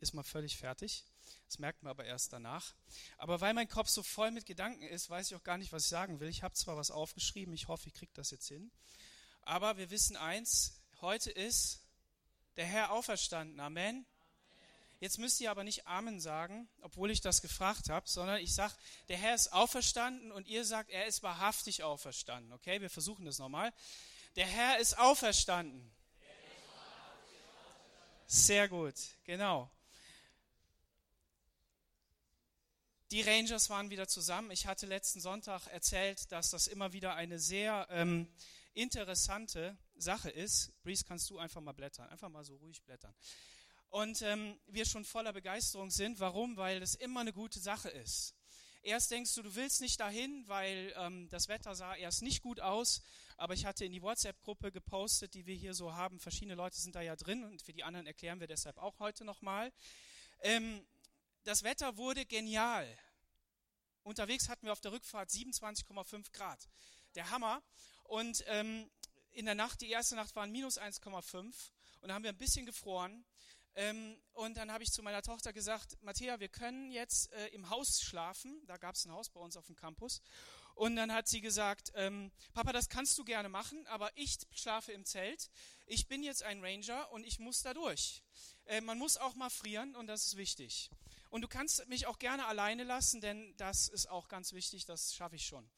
ist man völlig fertig. Das merkt man aber erst danach. Aber weil mein Kopf so voll mit Gedanken ist, weiß ich auch gar nicht, was ich sagen will. Ich habe zwar was aufgeschrieben, ich hoffe, ich kriege das jetzt hin. Aber wir wissen eins, heute ist der Herr auferstanden. Amen. Jetzt müsst ihr aber nicht Amen sagen, obwohl ich das gefragt habe, sondern ich sage, der Herr ist auferstanden und ihr sagt, er ist wahrhaftig auferstanden. Okay, wir versuchen das nochmal. Der Herr ist auferstanden. Sehr gut, genau. Die Rangers waren wieder zusammen. Ich hatte letzten Sonntag erzählt, dass das immer wieder eine sehr ähm, interessante Sache ist. Breeze, kannst du einfach mal blättern, einfach mal so ruhig blättern. Und ähm, wir schon voller Begeisterung sind. Warum? Weil das immer eine gute Sache ist. Erst denkst du, du willst nicht dahin, weil ähm, das Wetter sah erst nicht gut aus. Aber ich hatte in die WhatsApp-Gruppe gepostet, die wir hier so haben. Verschiedene Leute sind da ja drin und für die anderen erklären wir deshalb auch heute nochmal. Ähm, das Wetter wurde genial. Unterwegs hatten wir auf der Rückfahrt 27,5 Grad. Der Hammer. Und ähm, in der Nacht, die erste Nacht waren minus 1,5 und da haben wir ein bisschen gefroren. Ähm, und dann habe ich zu meiner Tochter gesagt, Matthäa, wir können jetzt äh, im Haus schlafen. Da gab es ein Haus bei uns auf dem Campus. Und dann hat sie gesagt, ähm, Papa, das kannst du gerne machen, aber ich schlafe im Zelt. Ich bin jetzt ein Ranger und ich muss da durch. Äh, man muss auch mal frieren und das ist wichtig. Und du kannst mich auch gerne alleine lassen, denn das ist auch ganz wichtig, das schaffe ich schon.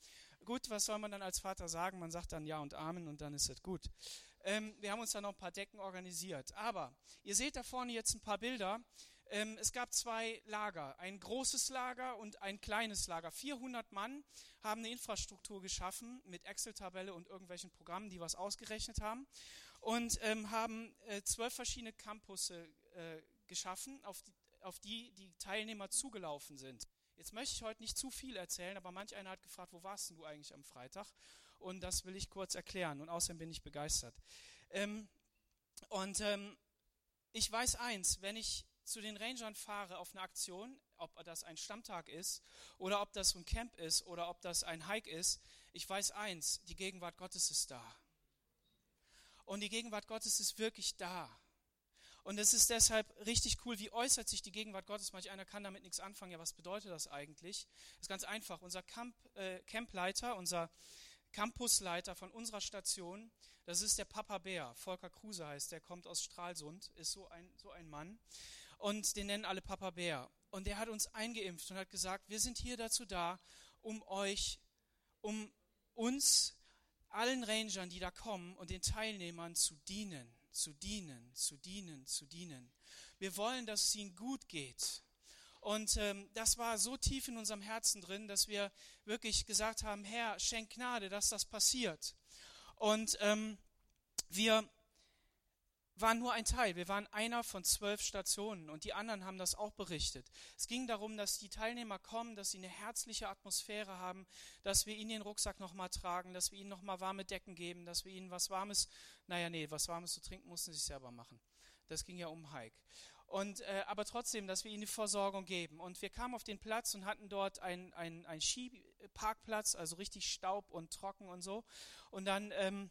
Gut, was soll man dann als Vater sagen? Man sagt dann Ja und Amen und dann ist es gut. Ähm, wir haben uns da noch ein paar Decken organisiert. Aber ihr seht da vorne jetzt ein paar Bilder. Ähm, es gab zwei Lager, ein großes Lager und ein kleines Lager. 400 Mann haben eine Infrastruktur geschaffen mit Excel-Tabelle und irgendwelchen Programmen, die was ausgerechnet haben und ähm, haben äh, zwölf verschiedene Campusse äh, geschaffen, auf die, auf die die Teilnehmer zugelaufen sind. Jetzt möchte ich heute nicht zu viel erzählen, aber manch einer hat gefragt, wo warst denn du eigentlich am Freitag? Und das will ich kurz erklären und außerdem bin ich begeistert. Ähm, und ähm, ich weiß eins, wenn ich zu den Rangern fahre auf eine Aktion, ob das ein Stammtag ist oder ob das ein Camp ist oder ob das ein Hike ist, ich weiß eins, die Gegenwart Gottes ist da. Und die Gegenwart Gottes ist wirklich da. Und es ist deshalb richtig cool, wie äußert sich die Gegenwart Gottes. Manch einer kann damit nichts anfangen. Ja, was bedeutet das eigentlich? Das ist ganz einfach. Unser Camp, äh, Campleiter, unser Campusleiter von unserer Station, das ist der Papa Bär. Volker Kruse heißt, der kommt aus Stralsund, ist so ein, so ein Mann. Und den nennen alle Papa Bär. Und der hat uns eingeimpft und hat gesagt, wir sind hier dazu da, um euch, um uns, allen Rangern, die da kommen und den Teilnehmern zu dienen zu dienen, zu dienen, zu dienen. Wir wollen, dass es ihnen gut geht. Und ähm, das war so tief in unserem Herzen drin, dass wir wirklich gesagt haben, Herr, schenk Gnade, dass das passiert. Und ähm, wir waren nur ein Teil. Wir waren einer von zwölf Stationen und die anderen haben das auch berichtet. Es ging darum, dass die Teilnehmer kommen, dass sie eine herzliche Atmosphäre haben, dass wir ihnen den Rucksack nochmal tragen, dass wir ihnen nochmal warme Decken geben, dass wir ihnen was Warmes, naja, nee, was Warmes zu trinken mussten sie sich selber machen. Das ging ja um Hike. Und, äh, aber trotzdem, dass wir ihnen die Versorgung geben. Und wir kamen auf den Platz und hatten dort einen ein Skiparkplatz, also richtig Staub und trocken und so. Und dann ähm,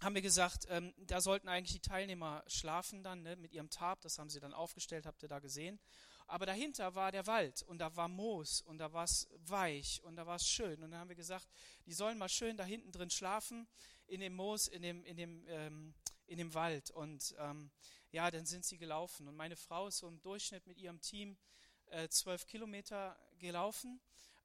haben wir gesagt, ähm, da sollten eigentlich die Teilnehmer schlafen dann ne, mit ihrem Tarp, das haben sie dann aufgestellt, habt ihr da gesehen. Aber dahinter war der Wald und da war Moos und da war es weich und da war es schön. Und dann haben wir gesagt, die sollen mal schön da hinten drin schlafen, in dem Moos, in dem, in dem, ähm, in dem Wald. Und ähm, ja, dann sind sie gelaufen. Und meine Frau ist so im Durchschnitt mit ihrem Team äh, zwölf Kilometer gelaufen.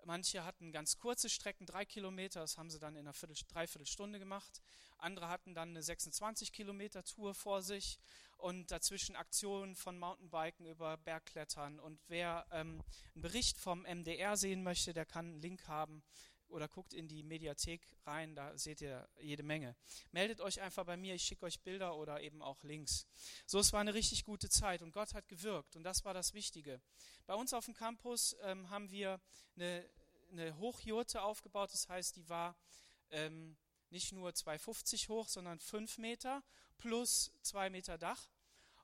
Manche hatten ganz kurze Strecken, drei Kilometer, das haben sie dann in einer Viertel, Dreiviertelstunde gemacht. Andere hatten dann eine 26 Kilometer Tour vor sich und dazwischen Aktionen von Mountainbiken über Bergklettern. Und wer ähm, einen Bericht vom MDR sehen möchte, der kann einen Link haben oder guckt in die Mediathek rein, da seht ihr jede Menge. Meldet euch einfach bei mir, ich schicke euch Bilder oder eben auch Links. So, es war eine richtig gute Zeit und Gott hat gewirkt und das war das Wichtige. Bei uns auf dem Campus ähm, haben wir eine, eine Hochjurte aufgebaut, das heißt, die war ähm, nicht nur 2,50 hoch, sondern 5 Meter plus 2 Meter Dach.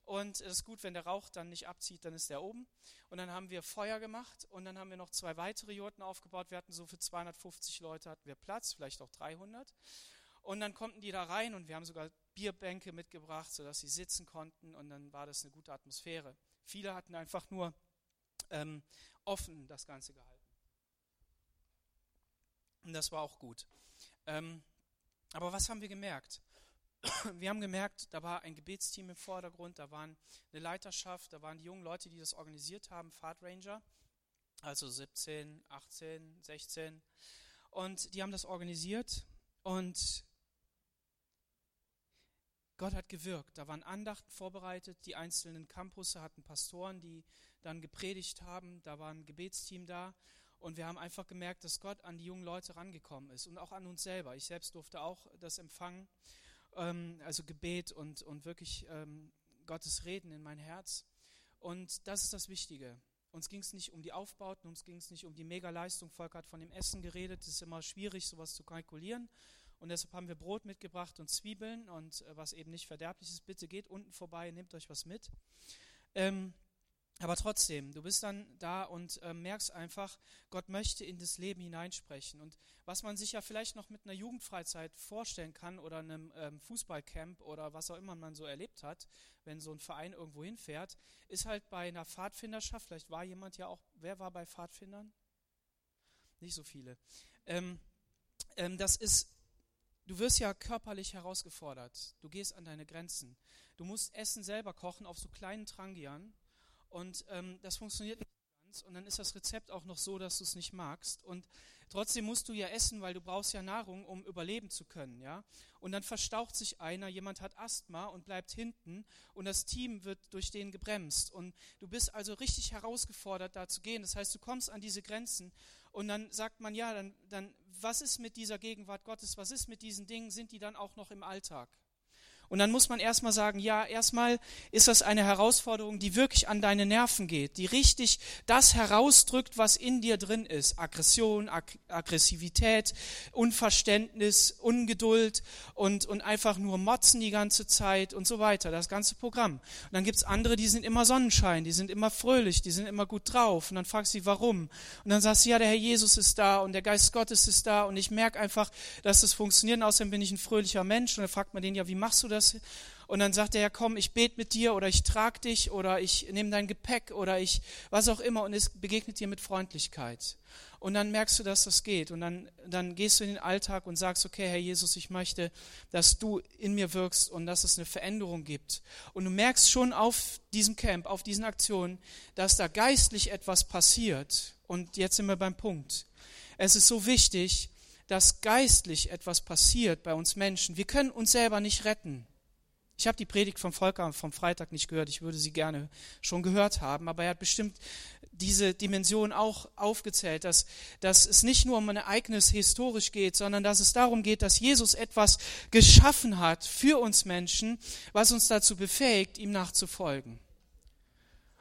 Und es ist gut, wenn der Rauch dann nicht abzieht, dann ist der oben. Und dann haben wir Feuer gemacht und dann haben wir noch zwei weitere Jurten aufgebaut. Wir hatten so für 250 Leute hatten wir Platz, vielleicht auch 300. Und dann konnten die da rein und wir haben sogar Bierbänke mitgebracht, sodass sie sitzen konnten und dann war das eine gute Atmosphäre. Viele hatten einfach nur ähm, offen das Ganze gehalten. Und das war auch gut. Ähm, aber was haben wir gemerkt? Wir haben gemerkt, da war ein Gebetsteam im Vordergrund, da waren eine Leiterschaft, da waren die jungen Leute, die das organisiert haben, Fahrtranger, also 17, 18, 16. Und die haben das organisiert und Gott hat gewirkt. Da waren Andachten vorbereitet, die einzelnen Campusse hatten Pastoren, die dann gepredigt haben, da war ein Gebetsteam da und wir haben einfach gemerkt, dass Gott an die jungen Leute rangekommen ist und auch an uns selber. Ich selbst durfte auch das empfangen, ähm, also Gebet und, und wirklich ähm, Gottes Reden in mein Herz. Und das ist das Wichtige. Uns ging es nicht um die Aufbauten, uns ging es nicht um die Megaleistung. Volker hat von dem Essen geredet. Es ist immer schwierig, sowas zu kalkulieren. Und deshalb haben wir Brot mitgebracht und Zwiebeln und äh, was eben nicht verderblich ist. Bitte geht unten vorbei, nehmt euch was mit. Ähm, aber trotzdem, du bist dann da und äh, merkst einfach, Gott möchte in das Leben hineinsprechen. Und was man sich ja vielleicht noch mit einer Jugendfreizeit vorstellen kann oder einem ähm, Fußballcamp oder was auch immer man so erlebt hat, wenn so ein Verein irgendwo hinfährt, ist halt bei einer Pfadfinderschaft, vielleicht war jemand ja auch, wer war bei Pfadfindern? Nicht so viele. Ähm, ähm, das ist Du wirst ja körperlich herausgefordert. Du gehst an deine Grenzen. Du musst Essen selber kochen auf so kleinen Trangiern. Und ähm, das funktioniert nicht ganz. Und dann ist das Rezept auch noch so, dass du es nicht magst. Und trotzdem musst du ja essen, weil du brauchst ja Nahrung, um überleben zu können. Ja? Und dann verstaucht sich einer, jemand hat Asthma und bleibt hinten. Und das Team wird durch den gebremst. Und du bist also richtig herausgefordert, da zu gehen. Das heißt, du kommst an diese Grenzen. Und dann sagt man, ja, dann, dann was ist mit dieser Gegenwart Gottes? Was ist mit diesen Dingen? Sind die dann auch noch im Alltag? Und dann muss man erstmal sagen, ja, erstmal ist das eine Herausforderung, die wirklich an deine Nerven geht, die richtig das herausdrückt, was in dir drin ist. Aggression, Ag Aggressivität, Unverständnis, Ungeduld und, und einfach nur motzen die ganze Zeit und so weiter, das ganze Programm. Und dann gibt's andere, die sind immer Sonnenschein, die sind immer fröhlich, die sind immer gut drauf. Und dann fragst du sie, warum? Und dann sagst du, ja, der Herr Jesus ist da und der Geist Gottes ist da und ich merke einfach, dass das funktioniert. Und außerdem bin ich ein fröhlicher Mensch. Und dann fragt man den, ja, wie machst du das? Das. Und dann sagt er, ja komm, ich bete mit dir oder ich trage dich oder ich nehme dein Gepäck oder ich, was auch immer und es begegnet dir mit Freundlichkeit. Und dann merkst du, dass das geht. Und dann, dann gehst du in den Alltag und sagst, okay, Herr Jesus, ich möchte, dass du in mir wirkst und dass es eine Veränderung gibt. Und du merkst schon auf diesem Camp, auf diesen Aktionen, dass da geistlich etwas passiert. Und jetzt sind wir beim Punkt. Es ist so wichtig, dass geistlich etwas passiert bei uns Menschen. Wir können uns selber nicht retten. Ich habe die Predigt vom Volker vom Freitag nicht gehört. Ich würde sie gerne schon gehört haben. Aber er hat bestimmt diese Dimension auch aufgezählt, dass, dass es nicht nur um ein Ereignis historisch geht, sondern dass es darum geht, dass Jesus etwas geschaffen hat für uns Menschen, was uns dazu befähigt, ihm nachzufolgen.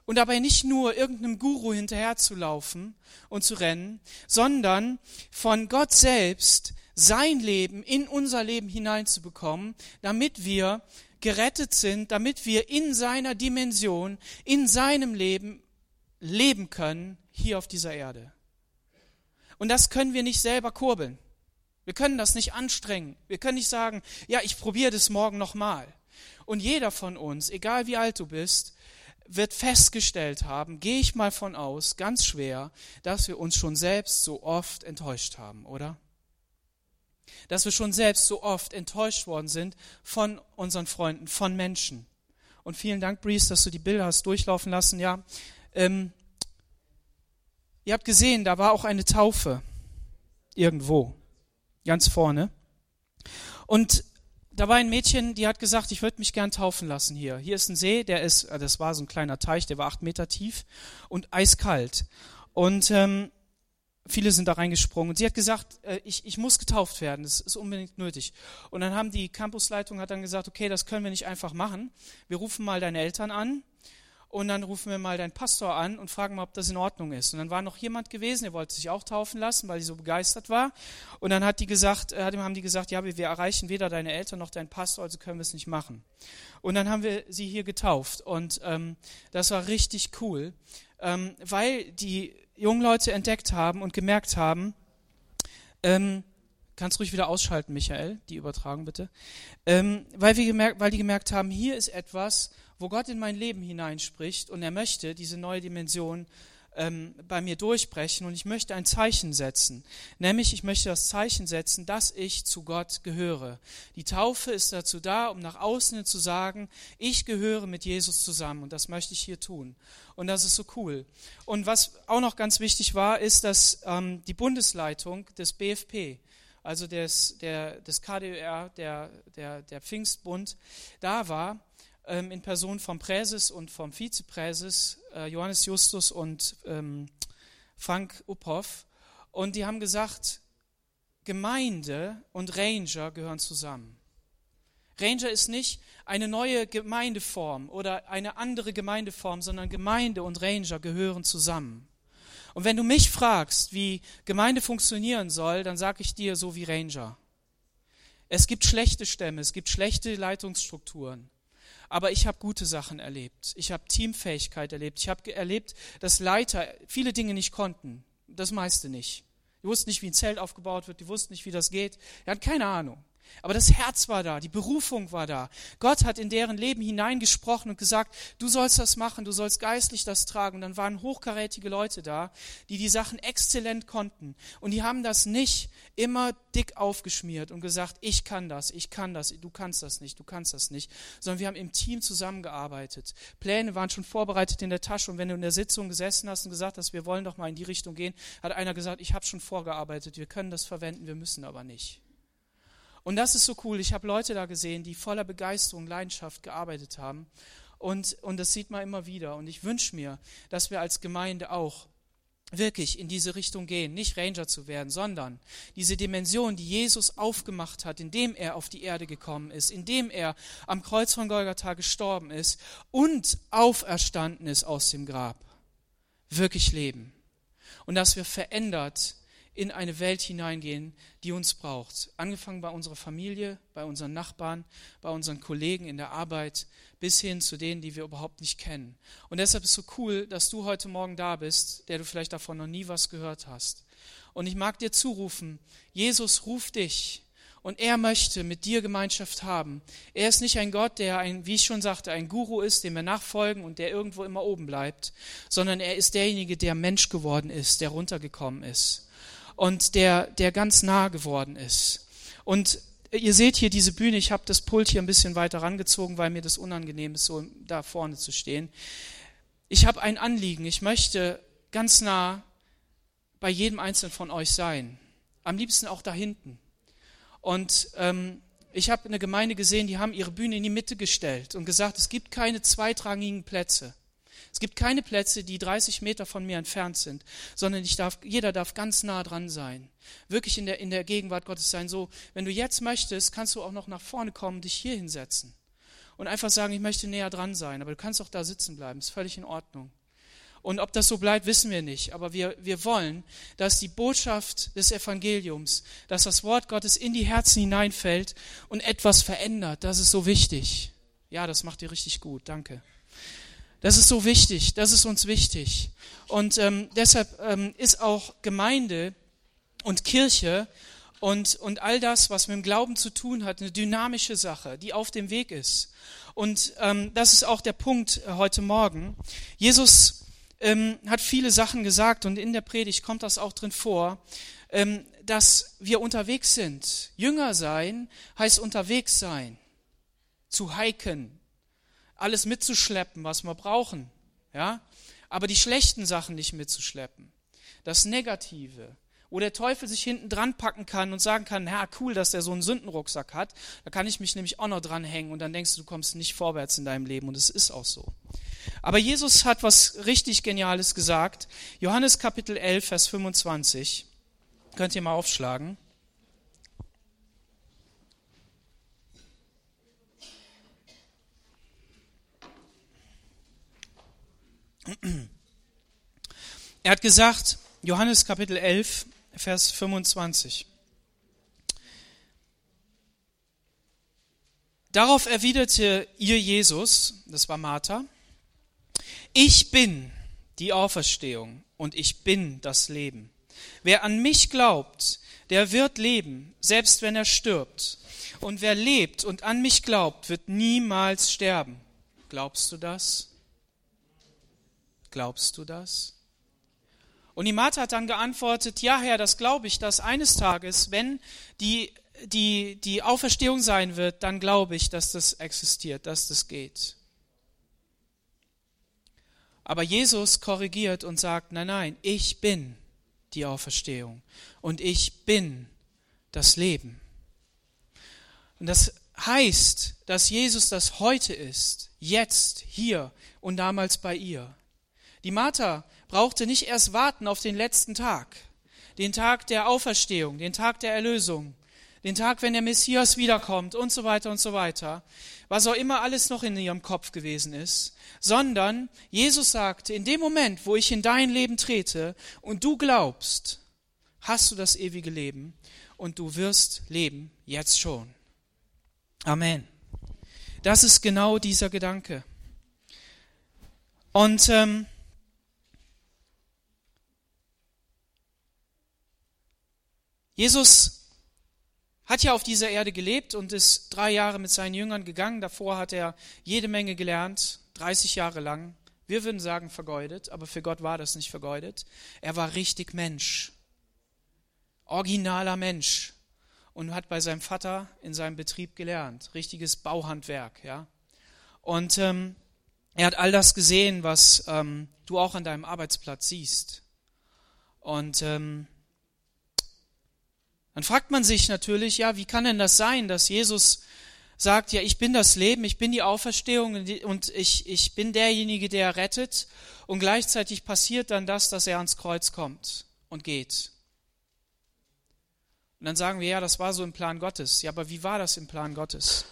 Und dabei nicht nur irgendeinem Guru hinterherzulaufen und zu rennen, sondern von Gott selbst sein Leben in unser Leben hineinzubekommen, damit wir gerettet sind, damit wir in seiner Dimension, in seinem Leben leben können, hier auf dieser Erde. Und das können wir nicht selber kurbeln. Wir können das nicht anstrengen. Wir können nicht sagen, ja, ich probiere das morgen nochmal. Und jeder von uns, egal wie alt du bist, wird festgestellt haben, gehe ich mal von aus, ganz schwer, dass wir uns schon selbst so oft enttäuscht haben, oder? dass wir schon selbst so oft enttäuscht worden sind von unseren Freunden, von Menschen. Und vielen Dank, Breeze, dass du die Bilder hast durchlaufen lassen. Ja, ähm, ihr habt gesehen, da war auch eine Taufe irgendwo, ganz vorne. Und da war ein Mädchen, die hat gesagt, ich würde mich gern taufen lassen hier. Hier ist ein See, der ist, äh, das war so ein kleiner Teich, der war acht Meter tief und eiskalt. Und ähm, viele sind da reingesprungen. Und sie hat gesagt, äh, ich, ich muss getauft werden, das ist unbedingt nötig. Und dann haben die Campusleitung hat dann gesagt, okay, das können wir nicht einfach machen. Wir rufen mal deine Eltern an und dann rufen wir mal deinen Pastor an und fragen mal, ob das in Ordnung ist. Und dann war noch jemand gewesen, der wollte sich auch taufen lassen, weil sie so begeistert war. Und dann hat die gesagt, äh, haben die gesagt, ja, wir, wir erreichen weder deine Eltern noch deinen Pastor, also können wir es nicht machen. Und dann haben wir sie hier getauft und ähm, das war richtig cool, ähm, weil die jungen Leute entdeckt haben und gemerkt haben, ähm, kannst ruhig wieder ausschalten, Michael, die Übertragung bitte, ähm, weil, wir gemerkt, weil die gemerkt haben, hier ist etwas, wo Gott in mein Leben hineinspricht und er möchte diese neue Dimension ähm, bei mir durchbrechen und ich möchte ein Zeichen setzen. Nämlich, ich möchte das Zeichen setzen, dass ich zu Gott gehöre. Die Taufe ist dazu da, um nach außen zu sagen, ich gehöre mit Jesus zusammen und das möchte ich hier tun. Und das ist so cool. Und was auch noch ganz wichtig war, ist, dass ähm, die Bundesleitung des BFP, also des, der, des KDR, der, der, der Pfingstbund, da war ähm, in Person vom Präses und vom Vizepräses äh, Johannes Justus und ähm, Frank Uphoff. Und die haben gesagt, Gemeinde und Ranger gehören zusammen. Ranger ist nicht eine neue Gemeindeform oder eine andere Gemeindeform, sondern Gemeinde und Ranger gehören zusammen. Und wenn du mich fragst, wie Gemeinde funktionieren soll, dann sage ich dir so wie Ranger. Es gibt schlechte Stämme, es gibt schlechte Leitungsstrukturen. Aber ich habe gute Sachen erlebt. Ich habe Teamfähigkeit erlebt. Ich habe erlebt, dass Leiter viele Dinge nicht konnten. Das meiste nicht. Die wussten nicht, wie ein Zelt aufgebaut wird. Die wussten nicht, wie das geht. Die hatten keine Ahnung. Aber das Herz war da, die Berufung war da. Gott hat in deren Leben hineingesprochen und gesagt, du sollst das machen, du sollst geistlich das tragen. Und dann waren hochkarätige Leute da, die die Sachen exzellent konnten. Und die haben das nicht immer dick aufgeschmiert und gesagt, ich kann das, ich kann das, du kannst das nicht, du kannst das nicht. Sondern wir haben im Team zusammengearbeitet. Pläne waren schon vorbereitet in der Tasche. Und wenn du in der Sitzung gesessen hast und gesagt hast, wir wollen doch mal in die Richtung gehen, hat einer gesagt, ich habe schon vorgearbeitet, wir können das verwenden, wir müssen aber nicht. Und das ist so cool. Ich habe Leute da gesehen, die voller Begeisterung, Leidenschaft gearbeitet haben. Und, und das sieht man immer wieder. Und ich wünsche mir, dass wir als Gemeinde auch wirklich in diese Richtung gehen, nicht Ranger zu werden, sondern diese Dimension, die Jesus aufgemacht hat, indem er auf die Erde gekommen ist, indem er am Kreuz von Golgatha gestorben ist und auferstanden ist aus dem Grab, wirklich leben. Und dass wir verändert in eine Welt hineingehen, die uns braucht. Angefangen bei unserer Familie, bei unseren Nachbarn, bei unseren Kollegen in der Arbeit, bis hin zu denen, die wir überhaupt nicht kennen. Und deshalb ist es so cool, dass du heute Morgen da bist, der du vielleicht davon noch nie was gehört hast. Und ich mag dir zurufen, Jesus ruft dich und er möchte mit dir Gemeinschaft haben. Er ist nicht ein Gott, der ein, wie ich schon sagte, ein Guru ist, dem wir nachfolgen und der irgendwo immer oben bleibt, sondern er ist derjenige, der Mensch geworden ist, der runtergekommen ist und der, der ganz nah geworden ist. Und ihr seht hier diese Bühne, ich habe das Pult hier ein bisschen weiter rangezogen, weil mir das unangenehm ist, so da vorne zu stehen. Ich habe ein Anliegen, ich möchte ganz nah bei jedem Einzelnen von euch sein. Am liebsten auch da hinten. Und ähm, ich habe eine Gemeinde gesehen, die haben ihre Bühne in die Mitte gestellt und gesagt, es gibt keine zweitrangigen Plätze. Es gibt keine Plätze, die 30 Meter von mir entfernt sind, sondern ich darf, jeder darf ganz nah dran sein. Wirklich in der, in der Gegenwart Gottes sein. So, wenn du jetzt möchtest, kannst du auch noch nach vorne kommen, dich hier hinsetzen. Und einfach sagen, ich möchte näher dran sein. Aber du kannst auch da sitzen bleiben. Ist völlig in Ordnung. Und ob das so bleibt, wissen wir nicht. Aber wir, wir wollen, dass die Botschaft des Evangeliums, dass das Wort Gottes in die Herzen hineinfällt und etwas verändert. Das ist so wichtig. Ja, das macht ihr richtig gut. Danke. Das ist so wichtig, das ist uns wichtig. Und ähm, deshalb ähm, ist auch Gemeinde und Kirche und, und all das, was mit dem Glauben zu tun hat, eine dynamische Sache, die auf dem Weg ist. Und ähm, das ist auch der Punkt äh, heute Morgen. Jesus ähm, hat viele Sachen gesagt und in der Predigt kommt das auch drin vor, ähm, dass wir unterwegs sind. Jünger sein heißt unterwegs sein, zu hiken, alles mitzuschleppen, was wir brauchen, ja, aber die schlechten Sachen nicht mitzuschleppen. Das Negative, wo der Teufel sich hinten dran packen kann und sagen kann, ja, cool, dass der so einen Sündenrucksack hat, da kann ich mich nämlich auch noch dran hängen und dann denkst du, du kommst nicht vorwärts in deinem Leben und es ist auch so. Aber Jesus hat was richtig Geniales gesagt. Johannes Kapitel 11, Vers 25. Könnt ihr mal aufschlagen. Er hat gesagt, Johannes Kapitel 11, Vers 25. Darauf erwiderte ihr Jesus, das war Martha, ich bin die Auferstehung und ich bin das Leben. Wer an mich glaubt, der wird leben, selbst wenn er stirbt. Und wer lebt und an mich glaubt, wird niemals sterben. Glaubst du das? Glaubst du das? Und die Martha hat dann geantwortet, ja Herr, das glaube ich, dass eines Tages, wenn die, die, die Auferstehung sein wird, dann glaube ich, dass das existiert, dass das geht. Aber Jesus korrigiert und sagt, nein, nein, ich bin die Auferstehung und ich bin das Leben. Und das heißt, dass Jesus das heute ist, jetzt, hier und damals bei ihr. Die Martha brauchte nicht erst warten auf den letzten Tag, den Tag der Auferstehung, den Tag der Erlösung, den Tag, wenn der Messias wiederkommt und so weiter und so weiter, was auch immer alles noch in ihrem Kopf gewesen ist, sondern Jesus sagte, in dem Moment, wo ich in dein Leben trete und du glaubst, hast du das ewige Leben und du wirst leben, jetzt schon. Amen. Das ist genau dieser Gedanke. Und ähm, Jesus hat ja auf dieser Erde gelebt und ist drei Jahre mit seinen Jüngern gegangen. Davor hat er jede Menge gelernt, 30 Jahre lang. Wir würden sagen vergeudet, aber für Gott war das nicht vergeudet. Er war richtig Mensch, originaler Mensch und hat bei seinem Vater in seinem Betrieb gelernt, richtiges Bauhandwerk, ja. Und ähm, er hat all das gesehen, was ähm, du auch an deinem Arbeitsplatz siehst. Und ähm, dann fragt man sich natürlich, ja, wie kann denn das sein, dass Jesus sagt, ja, ich bin das Leben, ich bin die Auferstehung und ich, ich bin derjenige, der rettet und gleichzeitig passiert dann das, dass er ans Kreuz kommt und geht. Und dann sagen wir, ja, das war so im Plan Gottes. Ja, aber wie war das im Plan Gottes?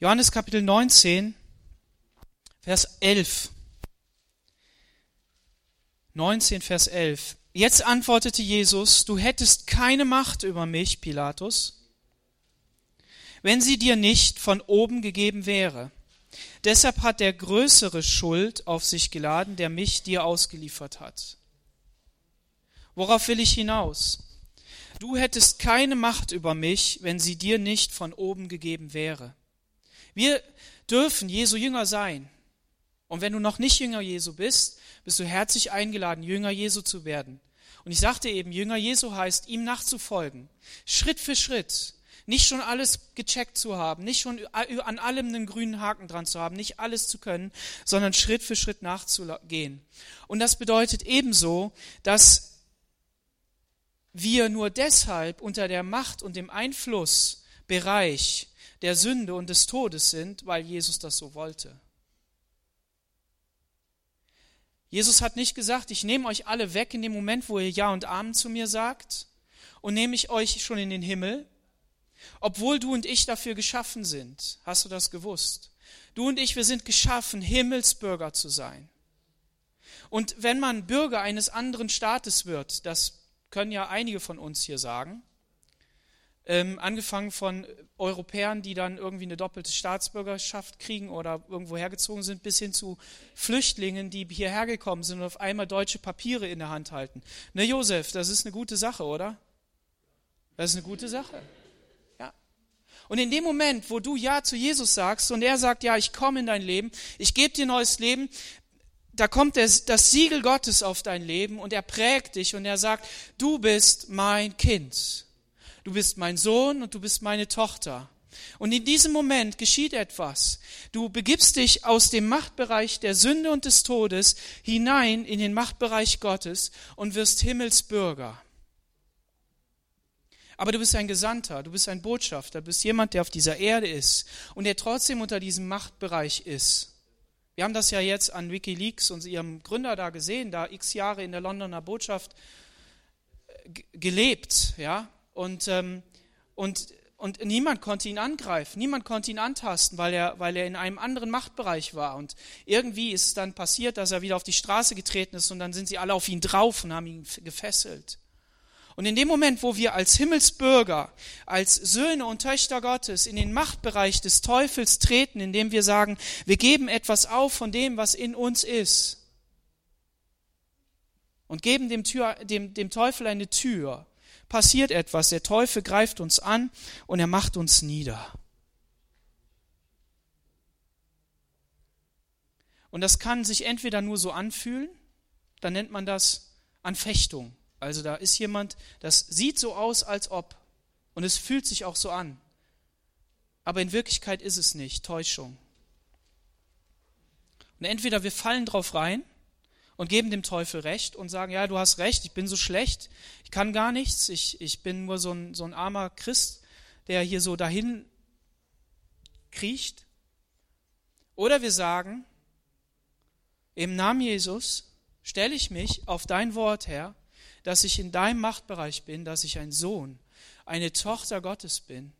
Johannes Kapitel 19, Vers 11. 19, Vers 11. Jetzt antwortete Jesus, du hättest keine Macht über mich, Pilatus, wenn sie dir nicht von oben gegeben wäre. Deshalb hat der größere Schuld auf sich geladen, der mich dir ausgeliefert hat. Worauf will ich hinaus? Du hättest keine Macht über mich, wenn sie dir nicht von oben gegeben wäre. Wir dürfen Jesu Jünger sein. Und wenn du noch nicht Jünger Jesu bist, bist du herzlich eingeladen, Jünger Jesu zu werden. Und ich sagte eben, Jünger Jesu heißt, ihm nachzufolgen. Schritt für Schritt. Nicht schon alles gecheckt zu haben, nicht schon an allem einen grünen Haken dran zu haben, nicht alles zu können, sondern Schritt für Schritt nachzugehen. Und das bedeutet ebenso, dass wir nur deshalb unter der Macht und dem Einflussbereich der Sünde und des Todes sind, weil Jesus das so wollte. Jesus hat nicht gesagt, ich nehme euch alle weg in dem Moment, wo ihr Ja und Amen zu mir sagt und nehme ich euch schon in den Himmel, obwohl du und ich dafür geschaffen sind. Hast du das gewusst? Du und ich, wir sind geschaffen, Himmelsbürger zu sein. Und wenn man Bürger eines anderen Staates wird, das können ja einige von uns hier sagen, ähm, angefangen von Europäern, die dann irgendwie eine doppelte Staatsbürgerschaft kriegen oder irgendwo hergezogen sind, bis hin zu Flüchtlingen, die hierher gekommen sind und auf einmal deutsche Papiere in der Hand halten. Ne, Josef, das ist eine gute Sache, oder? Das ist eine gute Sache. Ja. Und in dem Moment, wo du Ja zu Jesus sagst und er sagt, ja, ich komme in dein Leben, ich gebe dir neues Leben, da kommt das, das Siegel Gottes auf dein Leben und er prägt dich und er sagt, du bist mein Kind du bist mein Sohn und du bist meine Tochter. Und in diesem Moment geschieht etwas. Du begibst dich aus dem Machtbereich der Sünde und des Todes hinein in den Machtbereich Gottes und wirst Himmelsbürger. Aber du bist ein Gesandter, du bist ein Botschafter, du bist jemand, der auf dieser Erde ist und der trotzdem unter diesem Machtbereich ist. Wir haben das ja jetzt an Wikileaks und ihrem Gründer da gesehen, da x Jahre in der Londoner Botschaft äh, gelebt, ja, und, ähm, und, und niemand konnte ihn angreifen, niemand konnte ihn antasten, weil er, weil er in einem anderen Machtbereich war. Und irgendwie ist es dann passiert, dass er wieder auf die Straße getreten ist und dann sind sie alle auf ihn drauf und haben ihn gefesselt. Und in dem Moment, wo wir als Himmelsbürger, als Söhne und Töchter Gottes in den Machtbereich des Teufels treten, indem wir sagen, wir geben etwas auf von dem, was in uns ist, und geben dem, Tür, dem, dem Teufel eine Tür, passiert etwas. Der Teufel greift uns an und er macht uns nieder. Und das kann sich entweder nur so anfühlen, dann nennt man das Anfechtung. Also da ist jemand, das sieht so aus, als ob. Und es fühlt sich auch so an. Aber in Wirklichkeit ist es nicht, Täuschung. Und entweder wir fallen drauf rein und geben dem Teufel recht und sagen, ja, du hast recht, ich bin so schlecht, ich kann gar nichts, ich, ich bin nur so ein, so ein armer Christ, der hier so dahin kriecht. Oder wir sagen, im Namen Jesus stelle ich mich auf dein Wort, Herr, dass ich in deinem Machtbereich bin, dass ich ein Sohn, eine Tochter Gottes bin.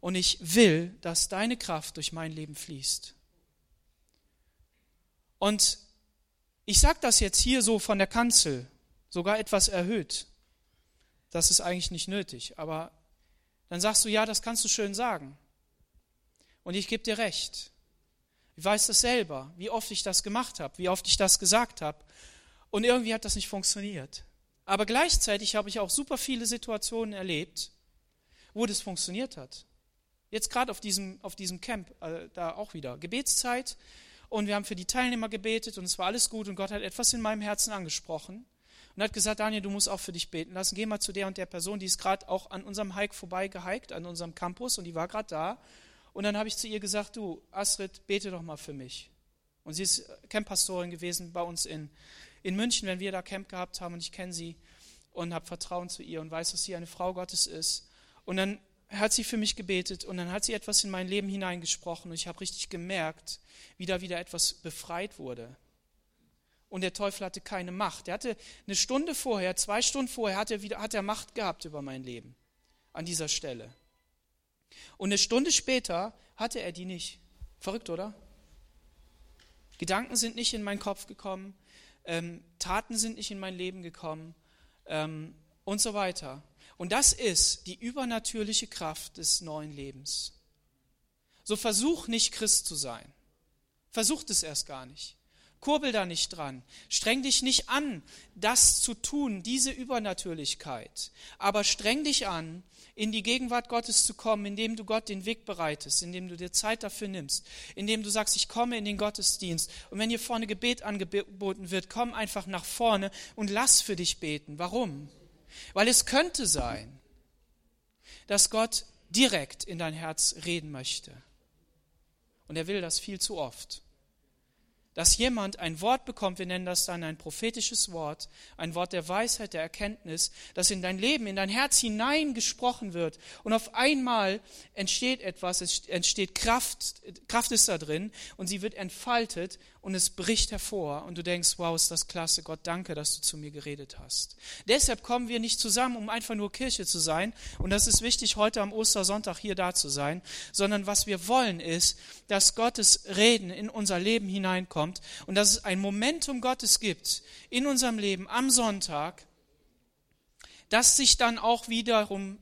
Und ich will, dass deine Kraft durch mein Leben fließt. Und ich sage das jetzt hier so von der Kanzel, sogar etwas erhöht. Das ist eigentlich nicht nötig. Aber dann sagst du, ja, das kannst du schön sagen. Und ich gebe dir recht. Ich weiß das selber, wie oft ich das gemacht habe, wie oft ich das gesagt habe. Und irgendwie hat das nicht funktioniert. Aber gleichzeitig habe ich auch super viele Situationen erlebt, wo das funktioniert hat. Jetzt gerade auf diesem, auf diesem Camp, äh, da auch wieder. Gebetszeit, und wir haben für die Teilnehmer gebetet und es war alles gut und Gott hat etwas in meinem Herzen angesprochen und hat gesagt, Daniel, du musst auch für dich beten lassen. Geh mal zu der und der Person, die ist gerade auch an unserem Hike vorbei gehiked, an unserem Campus und die war gerade da. Und dann habe ich zu ihr gesagt, du, Astrid, bete doch mal für mich. Und sie ist Camppastorin gewesen bei uns in, in München, wenn wir da Camp gehabt haben und ich kenne sie und habe Vertrauen zu ihr und weiß, dass sie eine Frau Gottes ist. Und dann hat sie für mich gebetet und dann hat sie etwas in mein Leben hineingesprochen und ich habe richtig gemerkt, wie da wieder etwas befreit wurde. Und der Teufel hatte keine Macht. Er hatte eine Stunde vorher, zwei Stunden vorher, hat er, wieder, hat er Macht gehabt über mein Leben an dieser Stelle. Und eine Stunde später hatte er die nicht. Verrückt, oder? Gedanken sind nicht in meinen Kopf gekommen, ähm, Taten sind nicht in mein Leben gekommen ähm, und so weiter. Und das ist die übernatürliche Kraft des neuen Lebens. So versuch nicht Christ zu sein. Versucht es erst gar nicht. Kurbel da nicht dran. Streng dich nicht an, das zu tun, diese Übernatürlichkeit. Aber streng dich an, in die Gegenwart Gottes zu kommen, indem du Gott den Weg bereitest, indem du dir Zeit dafür nimmst, indem du sagst, ich komme in den Gottesdienst. Und wenn hier vorne Gebet angeboten wird, komm einfach nach vorne und lass für dich beten. Warum? Weil es könnte sein, dass Gott direkt in dein Herz reden möchte. Und er will das viel zu oft dass jemand ein Wort bekommt, wir nennen das dann ein prophetisches Wort, ein Wort der Weisheit, der Erkenntnis, das in dein Leben, in dein Herz hineingesprochen wird. Und auf einmal entsteht etwas, es entsteht Kraft, Kraft ist da drin und sie wird entfaltet und es bricht hervor. Und du denkst, wow, ist das klasse, Gott, danke, dass du zu mir geredet hast. Deshalb kommen wir nicht zusammen, um einfach nur Kirche zu sein. Und das ist wichtig, heute am Ostersonntag hier da zu sein, sondern was wir wollen ist, dass Gottes Reden in unser Leben hineinkommt kommt und dass es ein Momentum Gottes gibt in unserem Leben am Sonntag, das sich dann auch wiederum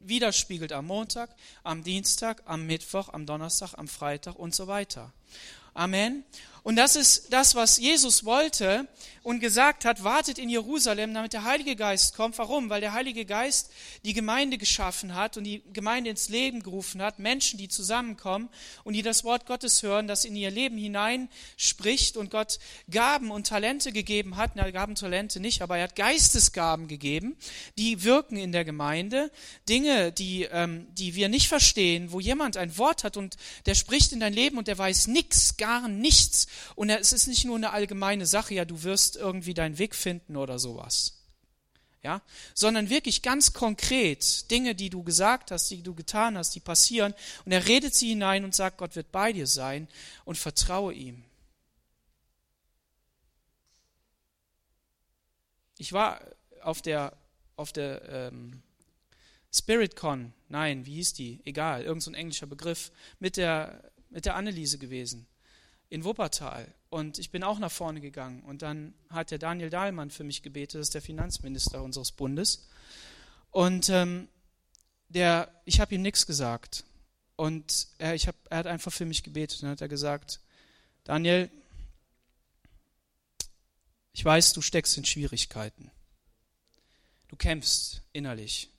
widerspiegelt am Montag, am Dienstag, am Mittwoch, am Donnerstag, am Freitag und so weiter. Amen. Und das ist das, was Jesus wollte und gesagt hat, wartet in Jerusalem, damit der Heilige Geist kommt. Warum? Weil der Heilige Geist die Gemeinde geschaffen hat und die Gemeinde ins Leben gerufen hat, Menschen, die zusammenkommen und die das Wort Gottes hören, das in ihr Leben hineinspricht und Gott Gaben und Talente gegeben hat. Na, Gaben, Talente nicht, aber er hat Geistesgaben gegeben, die wirken in der Gemeinde. Dinge, die, ähm, die wir nicht verstehen, wo jemand ein Wort hat und der spricht in dein Leben und der weiß nichts, gar nichts und es ist nicht nur eine allgemeine Sache, ja, du wirst irgendwie deinen Weg finden oder sowas. Ja, sondern wirklich ganz konkret Dinge, die du gesagt hast, die du getan hast, die passieren. Und er redet sie hinein und sagt, Gott wird bei dir sein und vertraue ihm. Ich war auf der, auf der ähm, SpiritCon, nein, wie hieß die? Egal, irgendein so englischer Begriff, mit der, mit der Anneliese gewesen in Wuppertal. Und ich bin auch nach vorne gegangen. Und dann hat der Daniel Dahlmann für mich gebetet, das ist der Finanzminister unseres Bundes. Und ähm, der, ich habe ihm nichts gesagt. Und er, ich hab, er hat einfach für mich gebetet. Und dann hat er gesagt, Daniel, ich weiß, du steckst in Schwierigkeiten. Du kämpfst innerlich.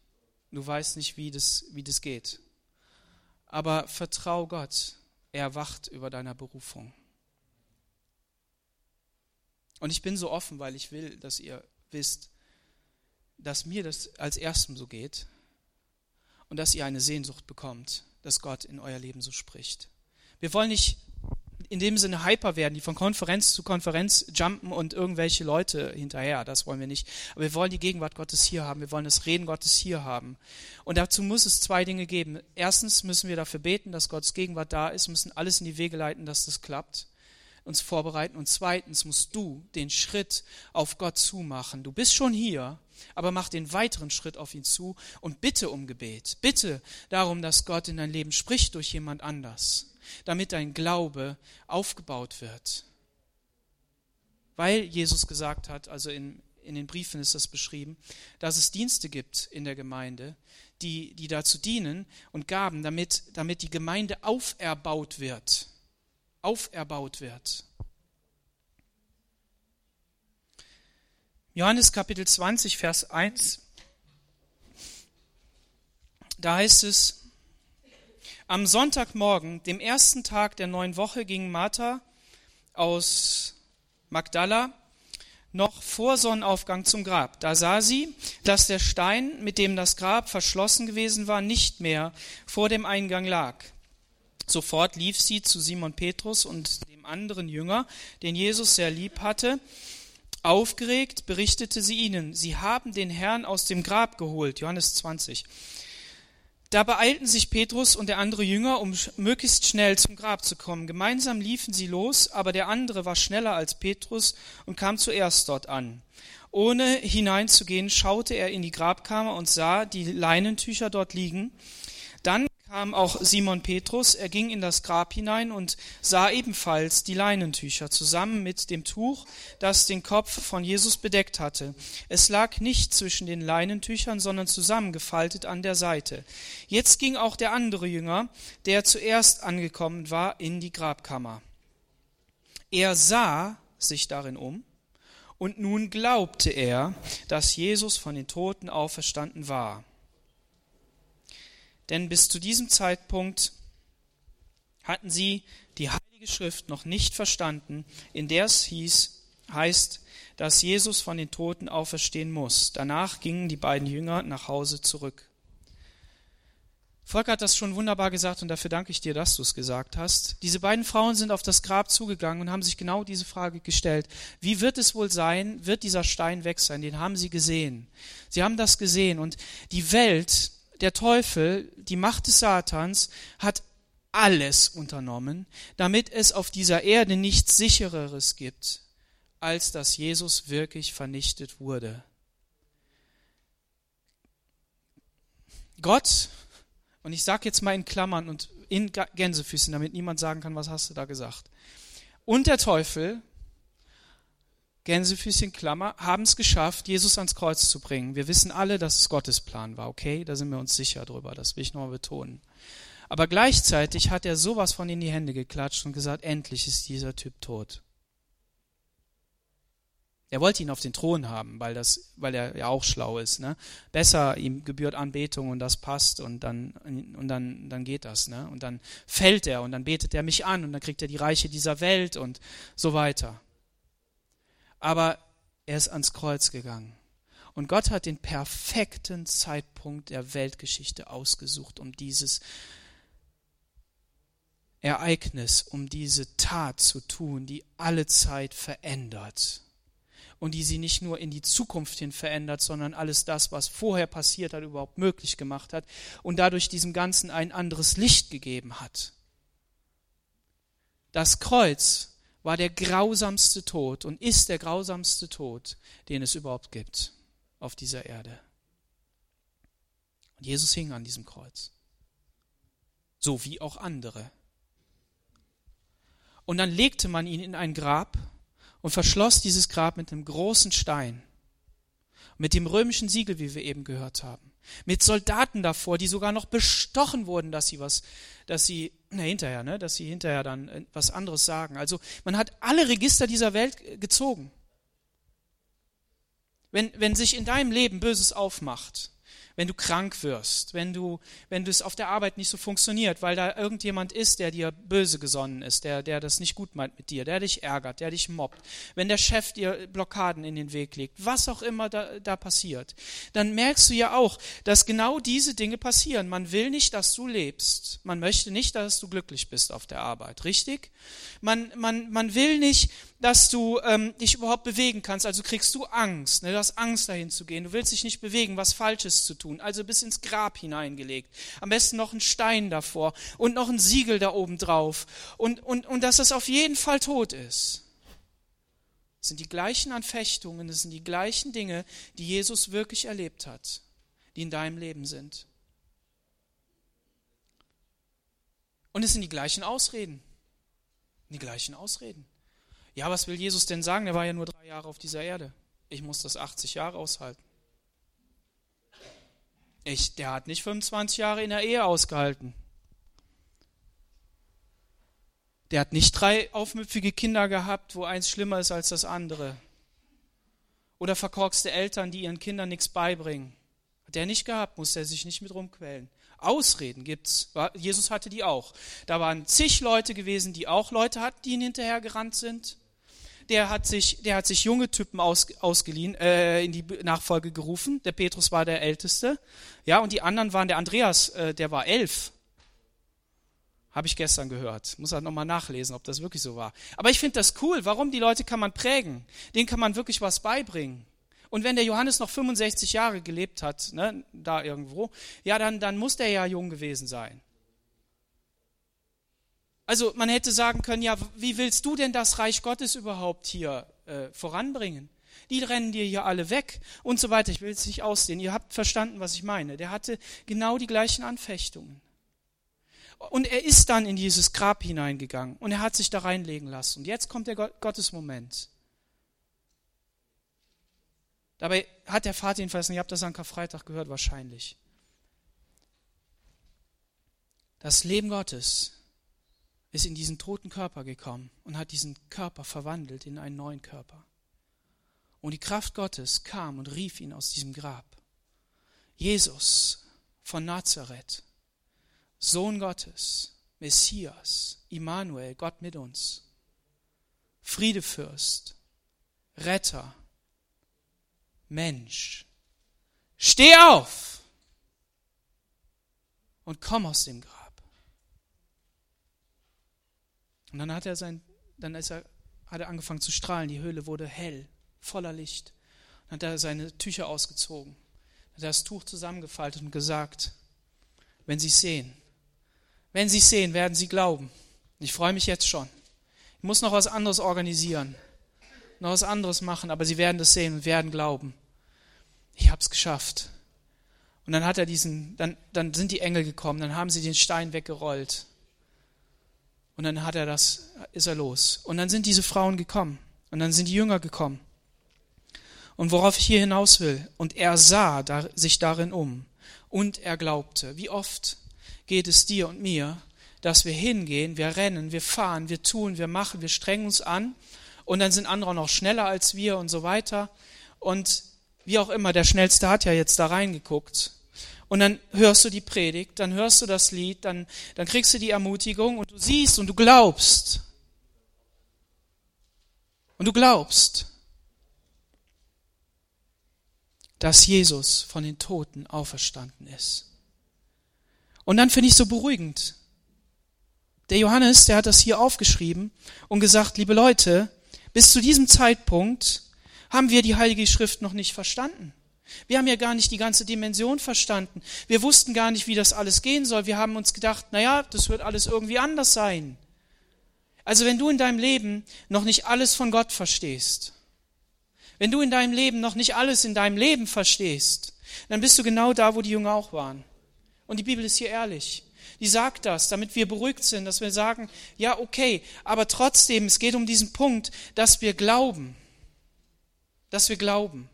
Du weißt nicht, wie das, wie das geht. Aber vertrau Gott. Er wacht über deiner Berufung. Und ich bin so offen, weil ich will, dass ihr wisst, dass mir das als erstem so geht und dass ihr eine Sehnsucht bekommt, dass Gott in euer Leben so spricht. Wir wollen nicht in dem Sinne hyper werden, die von Konferenz zu Konferenz jumpen und irgendwelche Leute hinterher. Das wollen wir nicht. Aber wir wollen die Gegenwart Gottes hier haben. Wir wollen das Reden Gottes hier haben. Und dazu muss es zwei Dinge geben. Erstens müssen wir dafür beten, dass Gottes Gegenwart da ist, müssen alles in die Wege leiten, dass das klappt uns vorbereiten. Und zweitens musst du den Schritt auf Gott zumachen. Du bist schon hier, aber mach den weiteren Schritt auf ihn zu und bitte um Gebet. Bitte darum, dass Gott in dein Leben spricht durch jemand anders damit dein Glaube aufgebaut wird. Weil Jesus gesagt hat, also in, in den Briefen ist das beschrieben, dass es Dienste gibt in der Gemeinde, die, die dazu dienen und Gaben, damit, damit die Gemeinde auferbaut wird. Auferbaut wird. Johannes Kapitel 20, Vers 1. Da heißt es, am Sonntagmorgen, dem ersten Tag der neuen Woche, ging Martha aus Magdala noch vor Sonnenaufgang zum Grab. Da sah sie, dass der Stein, mit dem das Grab verschlossen gewesen war, nicht mehr vor dem Eingang lag. Sofort lief sie zu Simon Petrus und dem anderen Jünger, den Jesus sehr lieb hatte. Aufgeregt berichtete sie ihnen, sie haben den Herrn aus dem Grab geholt. Johannes 20. Da beeilten sich Petrus und der andere Jünger, um möglichst schnell zum Grab zu kommen. Gemeinsam liefen sie los, aber der andere war schneller als Petrus und kam zuerst dort an. Ohne hineinzugehen, schaute er in die Grabkammer und sah die Leinentücher dort liegen. Kam auch Simon Petrus, er ging in das Grab hinein und sah ebenfalls die Leinentücher zusammen mit dem Tuch, das den Kopf von Jesus bedeckt hatte. Es lag nicht zwischen den Leinentüchern, sondern zusammengefaltet an der Seite. Jetzt ging auch der andere Jünger, der zuerst angekommen war, in die Grabkammer. Er sah sich darin um, und nun glaubte er, dass Jesus von den Toten auferstanden war. Denn bis zu diesem Zeitpunkt hatten sie die Heilige Schrift noch nicht verstanden, in der es hieß, heißt, dass Jesus von den Toten auferstehen muss. Danach gingen die beiden Jünger nach Hause zurück. Volker hat das schon wunderbar gesagt und dafür danke ich dir, dass du es gesagt hast. Diese beiden Frauen sind auf das Grab zugegangen und haben sich genau diese Frage gestellt. Wie wird es wohl sein, wird dieser Stein weg sein? Den haben sie gesehen. Sie haben das gesehen und die Welt der Teufel, die Macht des Satans, hat alles unternommen, damit es auf dieser Erde nichts sichereres gibt, als dass Jesus wirklich vernichtet wurde. Gott, und ich sage jetzt mal in Klammern und in Gänsefüßen, damit niemand sagen kann, was hast du da gesagt, und der Teufel Gänsefüßchen Klammer, haben es geschafft, Jesus ans Kreuz zu bringen. Wir wissen alle, dass es Gottes Plan war, okay? Da sind wir uns sicher drüber, das will ich nochmal betonen. Aber gleichzeitig hat er sowas von in die Hände geklatscht und gesagt, endlich ist dieser Typ tot. Er wollte ihn auf den Thron haben, weil, das, weil er ja auch schlau ist. Ne? Besser, ihm gebührt Anbetung und das passt und dann, und dann, dann geht das. Ne? Und dann fällt er und dann betet er mich an und dann kriegt er die Reiche dieser Welt und so weiter aber er ist ans Kreuz gegangen. Und Gott hat den perfekten Zeitpunkt der Weltgeschichte ausgesucht, um dieses Ereignis, um diese Tat zu tun, die alle Zeit verändert. Und die sie nicht nur in die Zukunft hin verändert, sondern alles das, was vorher passiert hat, überhaupt möglich gemacht hat und dadurch diesem Ganzen ein anderes Licht gegeben hat. Das Kreuz war der grausamste Tod und ist der grausamste Tod, den es überhaupt gibt auf dieser Erde. Und Jesus hing an diesem Kreuz. So wie auch andere. Und dann legte man ihn in ein Grab und verschloss dieses Grab mit einem großen Stein, mit dem römischen Siegel, wie wir eben gehört haben mit Soldaten davor, die sogar noch bestochen wurden, dass sie was, dass sie, na hinterher, ne, dass sie hinterher dann äh, was anderes sagen. Also man hat alle Register dieser Welt gezogen. Wenn, wenn sich in deinem Leben Böses aufmacht, wenn du krank wirst, wenn du, wenn es auf der Arbeit nicht so funktioniert, weil da irgendjemand ist, der dir böse gesonnen ist, der, der das nicht gut meint mit dir, der dich ärgert, der dich mobbt, wenn der Chef dir Blockaden in den Weg legt, was auch immer da, da passiert, dann merkst du ja auch, dass genau diese Dinge passieren. Man will nicht, dass du lebst. Man möchte nicht, dass du glücklich bist auf der Arbeit, richtig? Man, man, man will nicht, dass du ähm, dich überhaupt bewegen kannst. Also kriegst du Angst. Ne? Du hast Angst, dahin zu gehen. Du willst dich nicht bewegen, was Falsches zu tun. Also bis ins Grab hineingelegt. Am besten noch ein Stein davor und noch ein Siegel da oben drauf. Und, und, und dass das auf jeden Fall tot ist. Das sind die gleichen Anfechtungen, das sind die gleichen Dinge, die Jesus wirklich erlebt hat, die in deinem Leben sind. Und es sind die gleichen Ausreden. Die gleichen Ausreden. Ja, was will Jesus denn sagen? Er war ja nur drei Jahre auf dieser Erde. Ich muss das 80 Jahre aushalten. Ich, der hat nicht 25 Jahre in der Ehe ausgehalten. Der hat nicht drei aufmüpfige Kinder gehabt, wo eins schlimmer ist als das andere. Oder verkorkste Eltern, die ihren Kindern nichts beibringen. Hat der nicht gehabt, muss er sich nicht mit rumquälen. Ausreden gibt's. Jesus hatte die auch. Da waren zig Leute gewesen, die auch Leute hatten, die ihn hinterher gerannt sind der hat sich, der hat sich junge Typen aus, ausgeliehen, äh, in die Nachfolge gerufen. Der Petrus war der Älteste. Ja, und die anderen waren der Andreas, äh, der war elf. Habe ich gestern gehört. Muss halt nochmal nachlesen, ob das wirklich so war. Aber ich finde das cool. Warum? Die Leute kann man prägen. Denen kann man wirklich was beibringen. Und wenn der Johannes noch 65 Jahre gelebt hat, ne, da irgendwo, ja, dann, dann muss der ja jung gewesen sein. Also man hätte sagen können, ja, wie willst du denn das Reich Gottes überhaupt hier äh, voranbringen? Die rennen dir hier alle weg und so weiter. Ich will es nicht ausdehnen. Ihr habt verstanden, was ich meine. Der hatte genau die gleichen Anfechtungen. Und er ist dann in dieses Grab hineingegangen und er hat sich da reinlegen lassen. Und jetzt kommt der Gottesmoment. Dabei hat der Vater ihn verlassen. Ihr habt das an Karfreitag gehört wahrscheinlich. Das Leben Gottes ist in diesen toten Körper gekommen und hat diesen Körper verwandelt in einen neuen Körper. Und die Kraft Gottes kam und rief ihn aus diesem Grab. Jesus von Nazareth, Sohn Gottes, Messias, Immanuel, Gott mit uns, Friedefürst, Retter, Mensch, steh auf und komm aus dem Grab. Und dann hat er sein, dann ist er, hat er angefangen zu strahlen. Die Höhle wurde hell, voller Licht. Dann hat er seine Tücher ausgezogen, hat er das Tuch zusammengefaltet und gesagt, wenn Sie es sehen, wenn Sie sehen, werden Sie glauben. Ich freue mich jetzt schon. Ich muss noch was anderes organisieren, noch was anderes machen, aber Sie werden das sehen und werden glauben. Ich habe es geschafft. Und dann hat er diesen, dann, dann sind die Engel gekommen, dann haben sie den Stein weggerollt. Und dann hat er das, ist er los. Und dann sind diese Frauen gekommen. Und dann sind die Jünger gekommen. Und worauf ich hier hinaus will, und er sah sich darin um und er glaubte. Wie oft geht es dir und mir, dass wir hingehen, wir rennen, wir fahren, wir tun, wir machen, wir strengen uns an und dann sind andere noch schneller als wir und so weiter. Und wie auch immer, der Schnellste hat ja jetzt da reingeguckt und dann hörst du die Predigt, dann hörst du das Lied, dann, dann kriegst du die Ermutigung und du siehst und du glaubst. Und du glaubst, dass Jesus von den Toten auferstanden ist. Und dann finde ich so beruhigend. Der Johannes, der hat das hier aufgeschrieben und gesagt, liebe Leute, bis zu diesem Zeitpunkt haben wir die Heilige Schrift noch nicht verstanden. Wir haben ja gar nicht die ganze Dimension verstanden. Wir wussten gar nicht, wie das alles gehen soll. Wir haben uns gedacht, naja, das wird alles irgendwie anders sein. Also wenn du in deinem Leben noch nicht alles von Gott verstehst, wenn du in deinem Leben noch nicht alles in deinem Leben verstehst, dann bist du genau da, wo die Jünger auch waren. Und die Bibel ist hier ehrlich. Die sagt das, damit wir beruhigt sind, dass wir sagen, ja, okay, aber trotzdem, es geht um diesen Punkt, dass wir glauben. Dass wir glauben.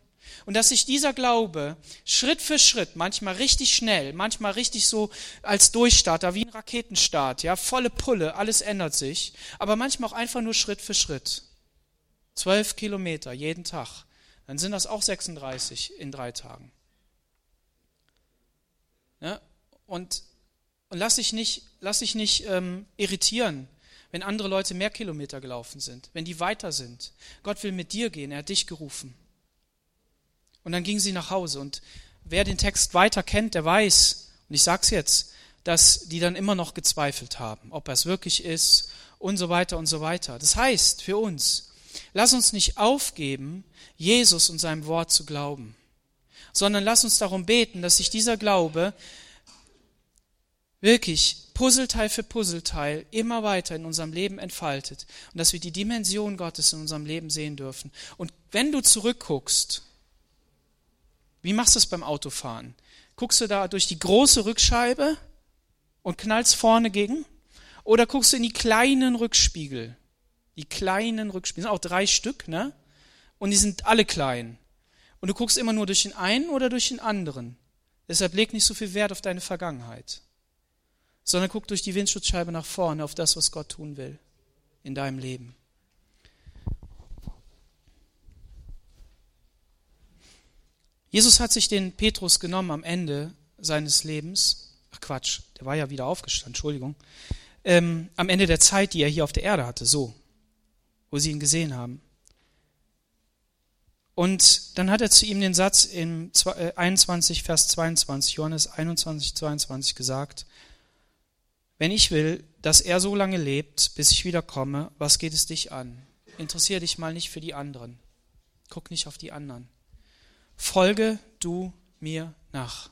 Und dass sich dieser Glaube Schritt für Schritt, manchmal richtig schnell, manchmal richtig so als Durchstarter, wie ein Raketenstart, ja, volle Pulle, alles ändert sich, aber manchmal auch einfach nur Schritt für Schritt. Zwölf Kilometer jeden Tag. Dann sind das auch 36 in drei Tagen. Ne? Und, und lass dich nicht, lass dich nicht ähm, irritieren, wenn andere Leute mehr Kilometer gelaufen sind, wenn die weiter sind. Gott will mit dir gehen, er hat dich gerufen. Und dann ging sie nach Hause. Und wer den Text weiter kennt, der weiß, und ich sag's jetzt, dass die dann immer noch gezweifelt haben, ob er es wirklich ist und so weiter und so weiter. Das heißt für uns, lass uns nicht aufgeben, Jesus und seinem Wort zu glauben, sondern lass uns darum beten, dass sich dieser Glaube wirklich Puzzleteil für Puzzleteil immer weiter in unserem Leben entfaltet und dass wir die Dimension Gottes in unserem Leben sehen dürfen. Und wenn du zurückguckst, wie machst du es beim Autofahren? Guckst du da durch die große Rückscheibe und knallst vorne gegen? Oder guckst du in die kleinen Rückspiegel? Die kleinen Rückspiegel, sind auch drei Stück, ne? Und die sind alle klein. Und du guckst immer nur durch den einen oder durch den anderen. Deshalb leg nicht so viel Wert auf deine Vergangenheit, sondern guck durch die Windschutzscheibe nach vorne auf das, was Gott tun will in deinem Leben. Jesus hat sich den Petrus genommen am Ende seines Lebens. Ach Quatsch, der war ja wieder aufgestanden, Entschuldigung. Ähm, am Ende der Zeit, die er hier auf der Erde hatte, so, wo sie ihn gesehen haben. Und dann hat er zu ihm den Satz im 21, äh, Vers 22, Johannes 21, 22 gesagt, wenn ich will, dass er so lange lebt, bis ich wiederkomme, was geht es dich an? Interessiere dich mal nicht für die anderen. Guck nicht auf die anderen folge du mir nach.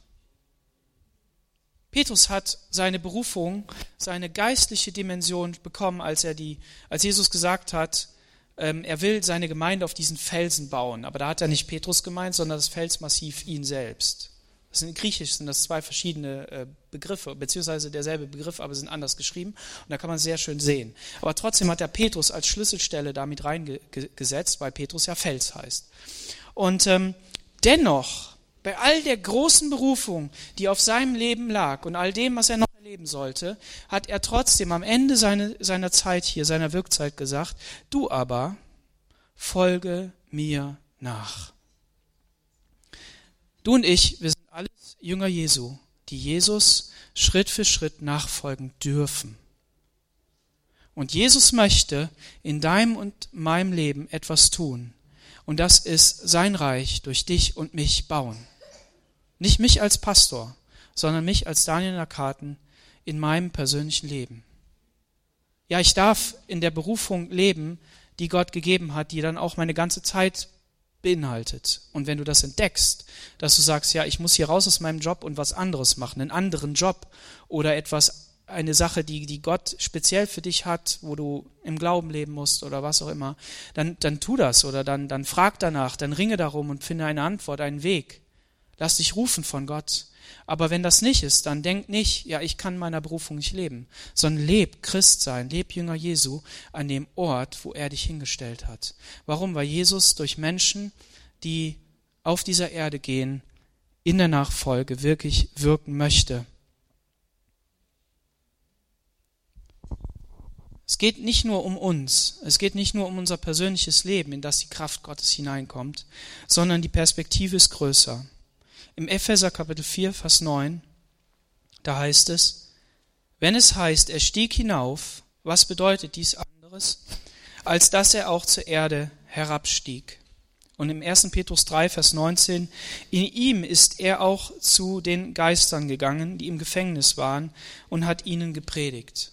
Petrus hat seine Berufung, seine geistliche Dimension bekommen, als er die, als Jesus gesagt hat, ähm, er will seine Gemeinde auf diesen Felsen bauen. Aber da hat er nicht Petrus gemeint, sondern das Felsmassiv ihn selbst. Das sind, in Griechisch sind das zwei verschiedene äh, Begriffe, beziehungsweise derselbe Begriff, aber sind anders geschrieben. Und da kann man sehr schön sehen. Aber trotzdem hat er Petrus als Schlüsselstelle damit reingesetzt, weil Petrus ja Fels heißt. Und ähm, Dennoch, bei all der großen Berufung, die auf seinem Leben lag und all dem, was er noch erleben sollte, hat er trotzdem am Ende seine, seiner Zeit hier, seiner Wirkzeit gesagt, du aber folge mir nach. Du und ich, wir sind alles Jünger Jesu, die Jesus Schritt für Schritt nachfolgen dürfen. Und Jesus möchte in deinem und meinem Leben etwas tun. Und das ist sein Reich durch dich und mich bauen. Nicht mich als Pastor, sondern mich als Daniel Nakaten in meinem persönlichen Leben. Ja, ich darf in der Berufung leben, die Gott gegeben hat, die dann auch meine ganze Zeit beinhaltet. Und wenn du das entdeckst, dass du sagst, ja, ich muss hier raus aus meinem Job und was anderes machen, einen anderen Job oder etwas eine Sache, die, die Gott speziell für dich hat, wo du im Glauben leben musst oder was auch immer, dann, dann tu das oder dann, dann frag danach, dann ringe darum und finde eine Antwort, einen Weg. Lass dich rufen von Gott. Aber wenn das nicht ist, dann denk nicht, ja, ich kann meiner Berufung nicht leben, sondern leb Christ sein, leb Jünger Jesu an dem Ort, wo er dich hingestellt hat. Warum? Weil Jesus durch Menschen, die auf dieser Erde gehen, in der Nachfolge wirklich wirken möchte. Es geht nicht nur um uns, es geht nicht nur um unser persönliches Leben, in das die Kraft Gottes hineinkommt, sondern die Perspektive ist größer. Im Epheser Kapitel 4, Vers 9, da heißt es, wenn es heißt, er stieg hinauf, was bedeutet dies anderes, als dass er auch zur Erde herabstieg? Und im 1. Petrus 3, Vers 19, in ihm ist er auch zu den Geistern gegangen, die im Gefängnis waren, und hat ihnen gepredigt.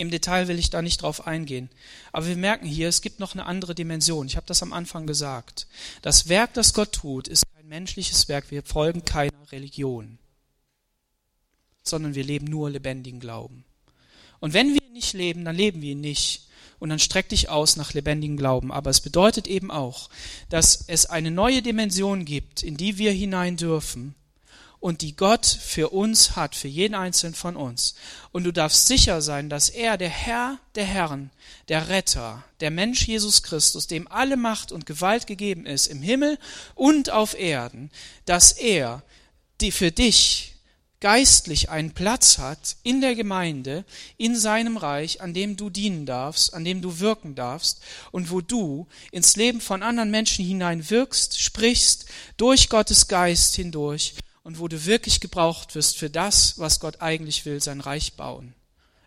Im Detail will ich da nicht drauf eingehen. Aber wir merken hier, es gibt noch eine andere Dimension. Ich habe das am Anfang gesagt. Das Werk, das Gott tut, ist kein menschliches Werk. Wir folgen keiner Religion, sondern wir leben nur lebendigen Glauben. Und wenn wir ihn nicht leben, dann leben wir ihn nicht. Und dann streck dich aus nach lebendigem Glauben. Aber es bedeutet eben auch, dass es eine neue Dimension gibt, in die wir hinein dürfen, und die Gott für uns hat, für jeden einzelnen von uns. Und du darfst sicher sein, dass er, der Herr der Herren, der Retter, der Mensch Jesus Christus, dem alle Macht und Gewalt gegeben ist, im Himmel und auf Erden, dass er die für dich geistlich einen Platz hat in der Gemeinde, in seinem Reich, an dem du dienen darfst, an dem du wirken darfst und wo du ins Leben von anderen Menschen hinein wirkst, sprichst, durch Gottes Geist hindurch und wo du wirklich gebraucht wirst für das, was Gott eigentlich will, sein Reich bauen.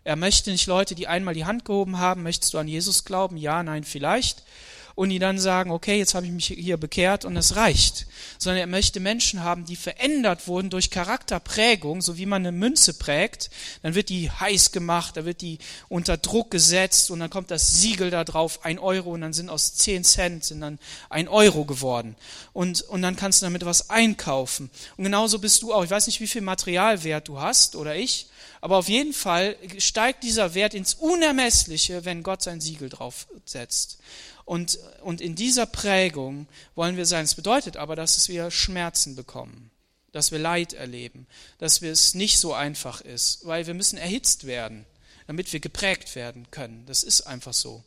Er möchte nicht Leute, die einmal die Hand gehoben haben, möchtest du an Jesus glauben? Ja, nein, vielleicht und die dann sagen, okay, jetzt habe ich mich hier bekehrt und es reicht. Sondern er möchte Menschen haben, die verändert wurden durch Charakterprägung, so wie man eine Münze prägt. Dann wird die heiß gemacht, da wird die unter Druck gesetzt und dann kommt das Siegel da drauf, ein Euro und dann sind aus zehn Cent sind dann ein Euro geworden. Und, und dann kannst du damit was einkaufen. Und genauso bist du auch. Ich weiß nicht, wie viel Materialwert du hast oder ich. Aber auf jeden Fall steigt dieser Wert ins Unermessliche, wenn Gott sein Siegel drauf setzt. Und, und in dieser Prägung wollen wir sein. Es bedeutet aber, dass wir Schmerzen bekommen, dass wir Leid erleben, dass es nicht so einfach ist, weil wir müssen erhitzt werden, damit wir geprägt werden können. Das ist einfach so.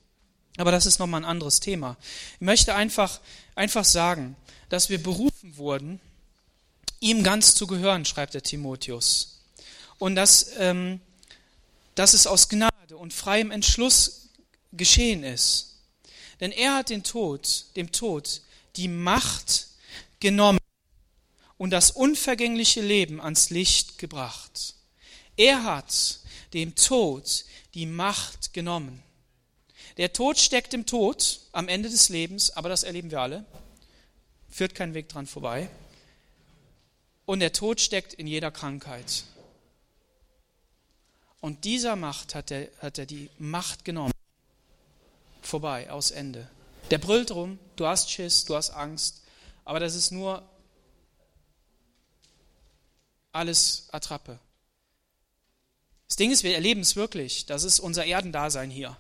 Aber das ist nochmal ein anderes Thema. Ich möchte einfach, einfach sagen, dass wir berufen wurden, ihm ganz zu gehören, schreibt der Timotheus. Und dass, ähm, dass es aus Gnade und freiem Entschluss geschehen ist. Denn er hat den Tod, dem Tod, die Macht genommen und das unvergängliche Leben ans Licht gebracht. Er hat dem Tod die Macht genommen. Der Tod steckt im Tod am Ende des Lebens, aber das erleben wir alle. Führt kein Weg dran vorbei. Und der Tod steckt in jeder Krankheit. Und dieser Macht hat er, hat er die Macht genommen vorbei, aus Ende. Der brüllt rum, du hast Schiss, du hast Angst, aber das ist nur alles Attrappe. Das Ding ist, wir erleben es wirklich, das ist unser Erdendasein hier.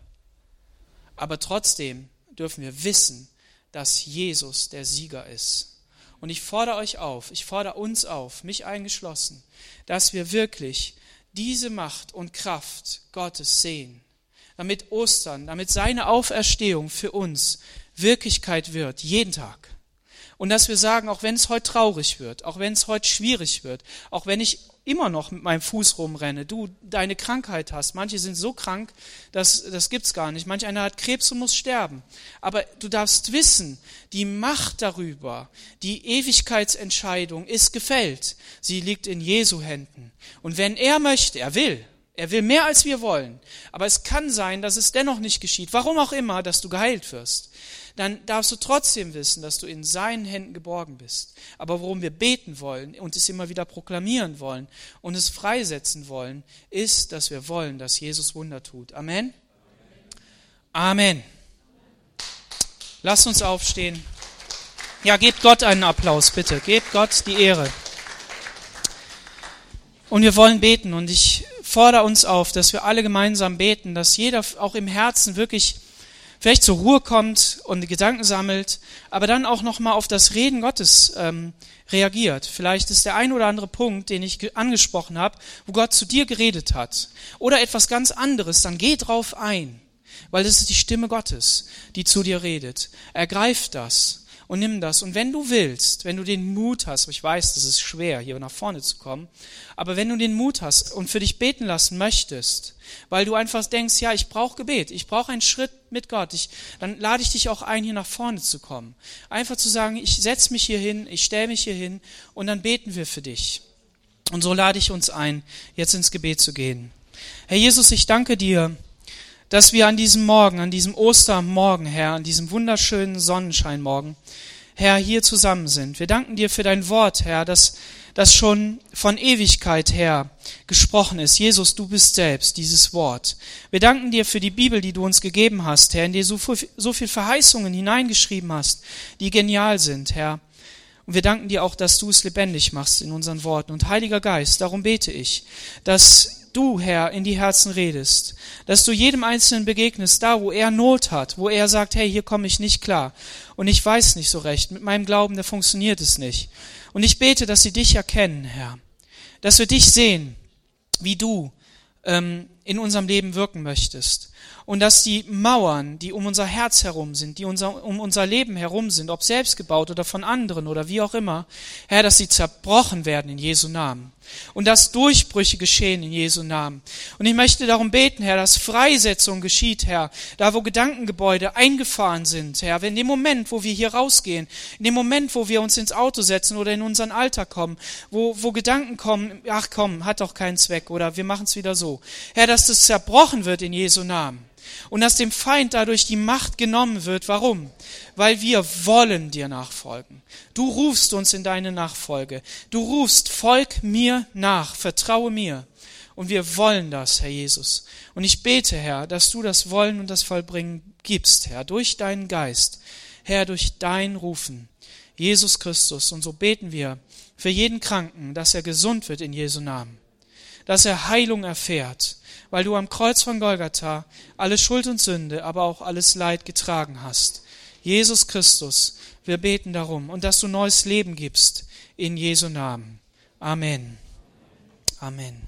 Aber trotzdem dürfen wir wissen, dass Jesus der Sieger ist. Und ich fordere euch auf, ich fordere uns auf, mich eingeschlossen, dass wir wirklich diese Macht und Kraft Gottes sehen damit Ostern, damit seine Auferstehung für uns Wirklichkeit wird, jeden Tag. Und dass wir sagen, auch wenn es heute traurig wird, auch wenn es heute schwierig wird, auch wenn ich immer noch mit meinem Fuß rumrenne, du deine Krankheit hast, manche sind so krank, dass das gibt's gar nicht, manch einer hat Krebs und muss sterben, aber du darfst wissen, die Macht darüber, die Ewigkeitsentscheidung ist gefällt, sie liegt in Jesu Händen. Und wenn er möchte, er will, er will mehr als wir wollen. Aber es kann sein, dass es dennoch nicht geschieht. Warum auch immer, dass du geheilt wirst. Dann darfst du trotzdem wissen, dass du in seinen Händen geborgen bist. Aber worum wir beten wollen und es immer wieder proklamieren wollen und es freisetzen wollen, ist, dass wir wollen, dass Jesus Wunder tut. Amen. Amen. Lass uns aufstehen. Ja, gebt Gott einen Applaus, bitte. Gebt Gott die Ehre. Und wir wollen beten und ich fordere uns auf, dass wir alle gemeinsam beten, dass jeder auch im Herzen wirklich vielleicht zur Ruhe kommt und Gedanken sammelt, aber dann auch nochmal auf das Reden Gottes ähm, reagiert. Vielleicht ist der ein oder andere Punkt, den ich angesprochen habe, wo Gott zu dir geredet hat. Oder etwas ganz anderes, dann geh drauf ein, weil das ist die Stimme Gottes, die zu dir redet. Ergreif das und nimm das. Und wenn du willst, wenn du den Mut hast, ich weiß, das ist schwer, hier nach vorne zu kommen, aber wenn du den Mut hast und für dich beten lassen möchtest, weil du einfach denkst, ja, ich brauche Gebet, ich brauche einen Schritt mit Gott, ich, dann lade ich dich auch ein, hier nach vorne zu kommen. Einfach zu sagen, ich setze mich hier hin, ich stelle mich hier hin und dann beten wir für dich. Und so lade ich uns ein, jetzt ins Gebet zu gehen. Herr Jesus, ich danke dir, dass wir an diesem Morgen, an diesem Ostermorgen, Herr, an diesem wunderschönen Sonnenscheinmorgen, Herr, hier zusammen sind. Wir danken dir für dein Wort, Herr, das, das schon von Ewigkeit her gesprochen ist. Jesus, du bist selbst dieses Wort. Wir danken dir für die Bibel, die du uns gegeben hast, Herr, in die du so, so viel Verheißungen hineingeschrieben hast, die genial sind, Herr. Und wir danken dir auch, dass du es lebendig machst in unseren Worten. Und Heiliger Geist, darum bete ich, dass du, Herr, in die Herzen redest, dass du jedem Einzelnen begegnest, da, wo er Not hat, wo er sagt, hey, hier komme ich nicht klar und ich weiß nicht so recht, mit meinem Glauben, da funktioniert es nicht. Und ich bete, dass sie dich erkennen, Herr, dass wir dich sehen, wie du ähm, in unserem Leben wirken möchtest. Und dass die Mauern, die um unser Herz herum sind, die unser, um unser Leben herum sind, ob selbst gebaut oder von anderen oder wie auch immer, Herr, dass sie zerbrochen werden in Jesu Namen. Und dass Durchbrüche geschehen in Jesu Namen. Und ich möchte darum beten, Herr, dass Freisetzung geschieht, Herr, da wo Gedankengebäude eingefahren sind, Herr, in dem Moment, wo wir hier rausgehen, in dem Moment, wo wir uns ins Auto setzen oder in unseren Alltag kommen, wo, wo Gedanken kommen, ach komm, hat doch keinen Zweck oder wir machen es wieder so. Herr, dass das zerbrochen wird in Jesu Namen und dass dem Feind dadurch die Macht genommen wird. Warum? Weil wir wollen dir nachfolgen. Du rufst uns in deine Nachfolge. Du rufst, folg mir nach, vertraue mir. Und wir wollen das, Herr Jesus. Und ich bete, Herr, dass du das Wollen und das Vollbringen gibst, Herr, durch deinen Geist, Herr, durch dein Rufen. Jesus Christus. Und so beten wir für jeden Kranken, dass er gesund wird in Jesu Namen. Dass er Heilung erfährt weil du am Kreuz von Golgatha alle Schuld und Sünde, aber auch alles Leid getragen hast. Jesus Christus, wir beten darum und dass du neues Leben gibst in Jesu Namen. Amen. Amen.